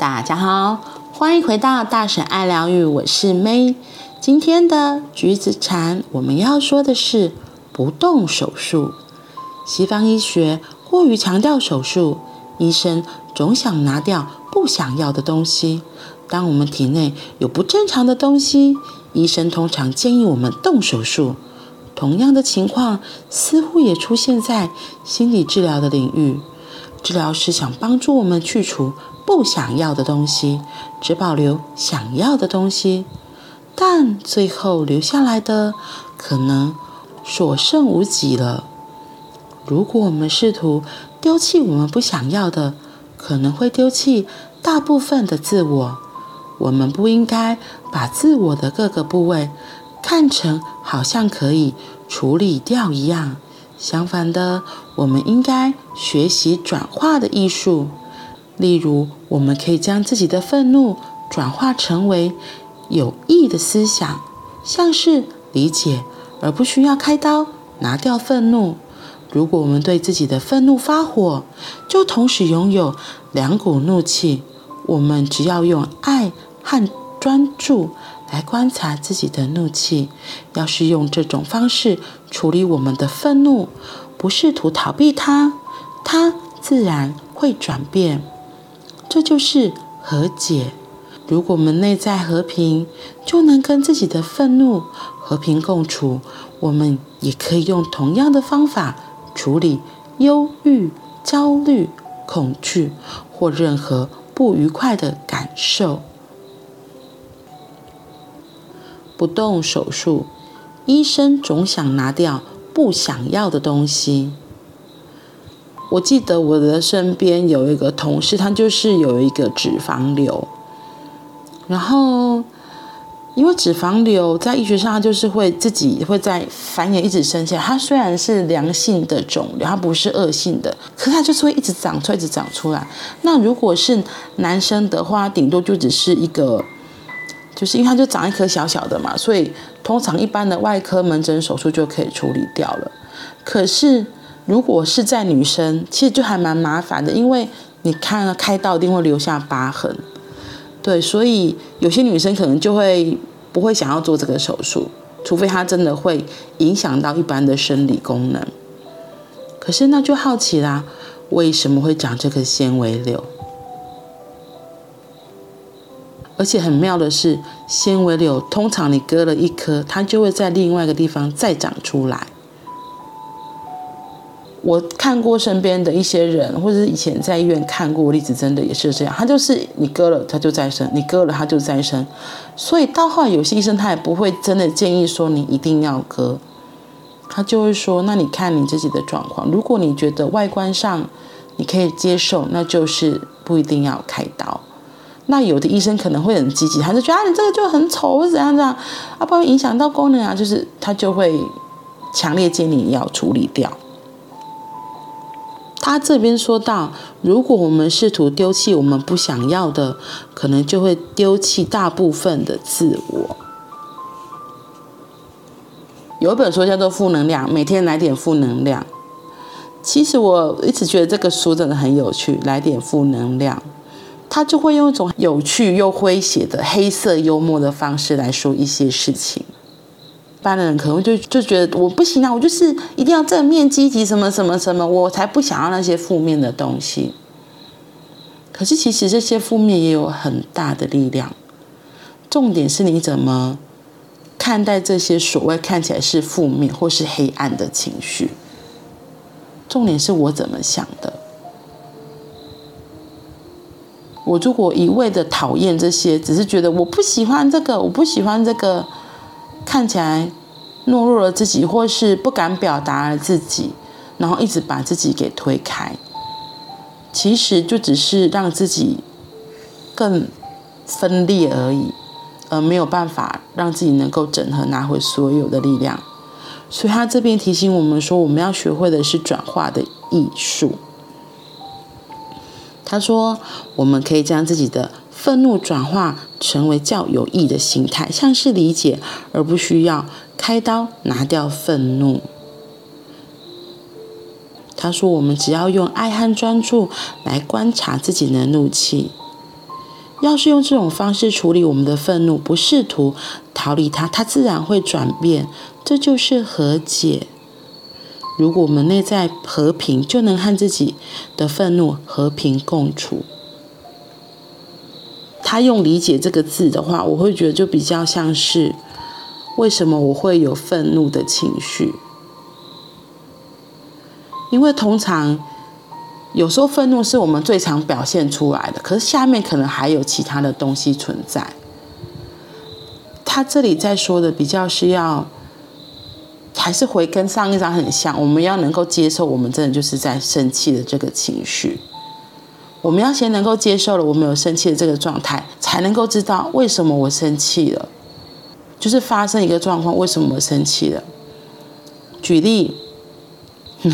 大家好，欢迎回到大婶爱疗愈，我是 May。今天的橘子禅，我们要说的是不动手术。西方医学过于强调手术，医生总想拿掉不想要的东西。当我们体内有不正常的东西，医生通常建议我们动手术。同样的情况似乎也出现在心理治疗的领域。治疗师想帮助我们去除不想要的东西，只保留想要的东西，但最后留下来的可能所剩无几了。如果我们试图丢弃我们不想要的，可能会丢弃大部分的自我。我们不应该把自我的各个部位看成好像可以处理掉一样。相反的，我们应该学习转化的艺术。例如，我们可以将自己的愤怒转化成为有益的思想，像是理解，而不需要开刀拿掉愤怒。如果我们对自己的愤怒发火，就同时拥有两股怒气。我们只要用爱和专注来观察自己的怒气。要是用这种方式处理我们的愤怒，不试图逃避它，它自然会转变。这就是和解。如果我们内在和平，就能跟自己的愤怒和平共处。我们也可以用同样的方法处理忧郁、焦虑、恐惧或任何不愉快的感受。不动手术，医生总想拿掉不想要的东西。我记得我的身边有一个同事，他就是有一个脂肪瘤，然后因为脂肪瘤在医学上，它就是会自己会在繁衍，一直生下。它虽然是良性的肿瘤，它不是恶性的，可它就是会一直长出来，一直长出来。那如果是男生的话，顶多就只是一个，就是因为它就长一颗小小的嘛，所以通常一般的外科门诊手术就可以处理掉了。可是。如果是在女生，其实就还蛮麻烦的，因为你看了开刀一定会留下疤痕，对，所以有些女生可能就会不会想要做这个手术，除非她真的会影响到一般的生理功能。可是那就好奇啦，为什么会长这个纤维瘤？而且很妙的是，纤维瘤通常你割了一颗，它就会在另外一个地方再长出来。我看过身边的一些人，或者是以前在医院看过例子，真的也是这样。他就是你割了，他就再生；你割了，他就再生。所以到后来，有些医生他也不会真的建议说你一定要割，他就会说：那你看你自己的状况，如果你觉得外观上你可以接受，那就是不一定要开刀。那有的医生可能会很积极，他就觉得啊，你这个就很丑，或怎样怎样，啊，不会影响到功能啊，就是他就会强烈建议你要处理掉。他这边说到，如果我们试图丢弃我们不想要的，可能就会丢弃大部分的自我。有一本书叫做《负能量》，每天来点负能量。其实我一直觉得这个书真的很有趣，来点负能量，他就会用一种有趣又诙谐的黑色幽默的方式来说一些事情。一般的人可能就就觉得我不行啊，我就是一定要正面积极什么什么什么，我才不想要那些负面的东西。可是其实这些负面也有很大的力量，重点是你怎么看待这些所谓看起来是负面或是黑暗的情绪。重点是我怎么想的。我如果一味的讨厌这些，只是觉得我不喜欢这个，我不喜欢这个。看起来懦弱了自己，或是不敢表达了自己，然后一直把自己给推开，其实就只是让自己更分裂而已，而没有办法让自己能够整合，拿回所有的力量。所以他这边提醒我们说，我们要学会的是转化的艺术。他说，我们可以将自己的愤怒转化成为较有益的心态，像是理解，而不需要开刀拿掉愤怒。他说：“我们只要用爱和专注来观察自己的怒气，要是用这种方式处理我们的愤怒，不试图逃离它，它自然会转变。这就是和解。如果我们内在和平，就能和自己的愤怒和平共处。他用“理解”这个字的话，我会觉得就比较像是为什么我会有愤怒的情绪？因为通常。有时候愤怒是我们最常表现出来的，可是下面可能还有其他的东西存在。他这里在说的比较是要，还是回跟上一章很像，我们要能够接受我们真的就是在生气的这个情绪。我们要先能够接受了我们有生气的这个状态，才能够知道为什么我生气了，就是发生一个状况，为什么我生气了？举例，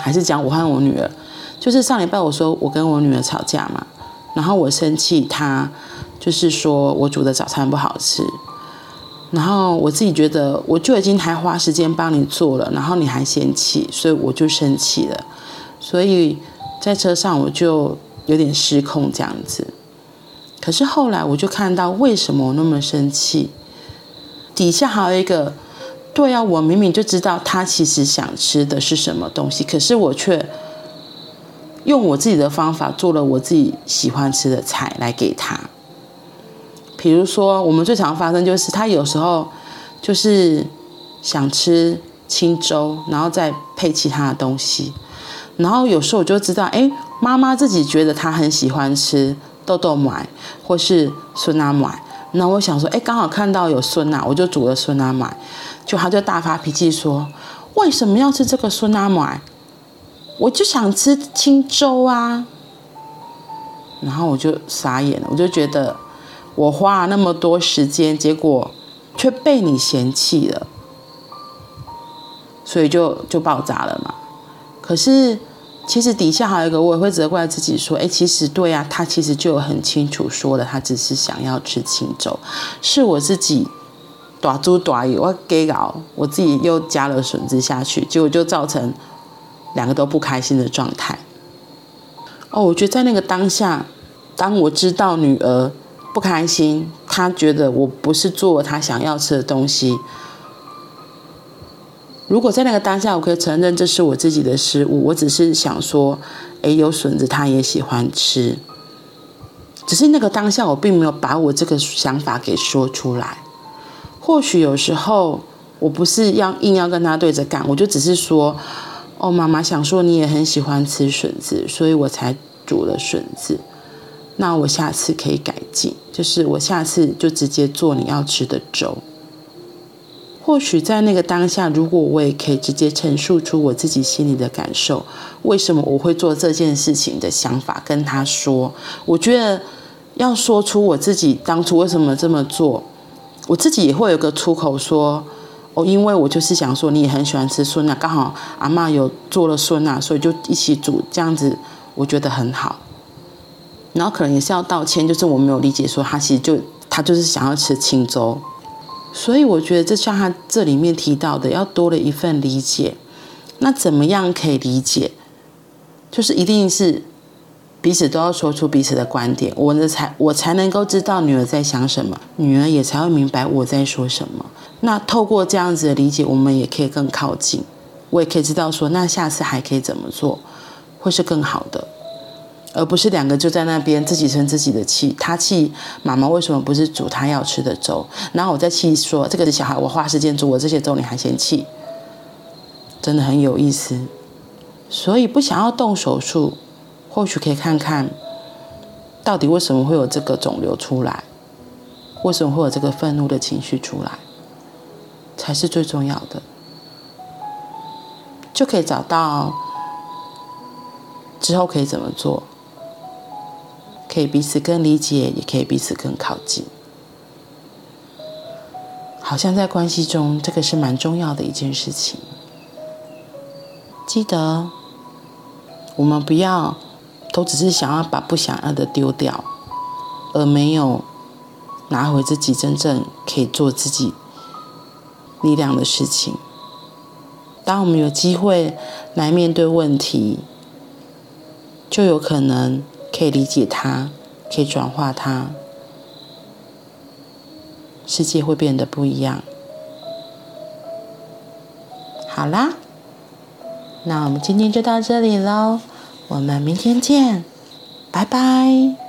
还是讲我和我女儿。就是上礼拜我说我跟我女儿吵架嘛，然后我生气，她就是说我煮的早餐不好吃，然后我自己觉得我就已经还花时间帮你做了，然后你还嫌弃，所以我就生气了，所以在车上我就有点失控这样子。可是后来我就看到为什么我那么生气，底下还有一个，对啊，我明明就知道他其实想吃的是什么东西，可是我却。用我自己的方法做了我自己喜欢吃的菜来给他。比如说，我们最常发生就是他有时候就是想吃清粥，然后再配其他的东西。然后有时候我就知道，哎，妈妈自己觉得她很喜欢吃豆豆麦或是酸辣麦。那我想说，哎，刚好看到有酸辣，我就煮了酸辣麦。就他就大发脾气说，为什么要吃这个酸辣麦？我就想吃清粥啊，然后我就傻眼了，我就觉得我花了那么多时间，结果却被你嫌弃了，所以就就爆炸了嘛。可是其实底下还有一个，我也会责怪自己说，哎，其实对啊，他其实就很清楚说了，他只是想要吃清粥，是我自己大猪大意，我给搞，我自己又加了笋子下去，结果就造成。两个都不开心的状态。哦，我觉得在那个当下，当我知道女儿不开心，她觉得我不是做她想要吃的东西。如果在那个当下，我可以承认这是我自己的失误，我只是想说，诶，有笋子他也喜欢吃。只是那个当下，我并没有把我这个想法给说出来。或许有时候，我不是要硬要跟他对着干，我就只是说。哦，妈妈想说你也很喜欢吃笋子，所以我才煮了笋子。那我下次可以改进，就是我下次就直接做你要吃的粥。或许在那个当下，如果我也可以直接陈述出我自己心里的感受，为什么我会做这件事情的想法，跟他说，我觉得要说出我自己当初为什么这么做，我自己也会有个出口说。哦，因为我就是想说，你也很喜欢吃笋啊，刚好阿嬷有做了笋啊，所以就一起煮，这样子我觉得很好。然后可能也是要道歉，就是我没有理解说他其实就他就是想要吃清粥，所以我觉得这像他这里面提到的，要多了一份理解。那怎么样可以理解？就是一定是。彼此都要说出彼此的观点，我呢才我才能够知道女儿在想什么，女儿也才会明白我在说什么。那透过这样子的理解，我们也可以更靠近，我也可以知道说，那下次还可以怎么做，会是更好的，而不是两个就在那边自己生自己的气。他气妈妈为什么不是煮他要吃的粥，然后我在气说这个小孩，我花时间煮我这些粥，你还嫌弃，真的很有意思。所以不想要动手术。或许可以看看，到底为什么会有这个肿瘤出来，为什么会有这个愤怒的情绪出来，才是最重要的，就可以找到之后可以怎么做，可以彼此更理解，也可以彼此更靠近。好像在关系中，这个是蛮重要的一件事情。记得，我们不要。都只是想要把不想要的丢掉，而没有拿回自己真正可以做自己力量的事情。当我们有机会来面对问题，就有可能可以理解它可以转化它世界会变得不一样。好啦那我们今天就到这里喽我们明天见拜拜。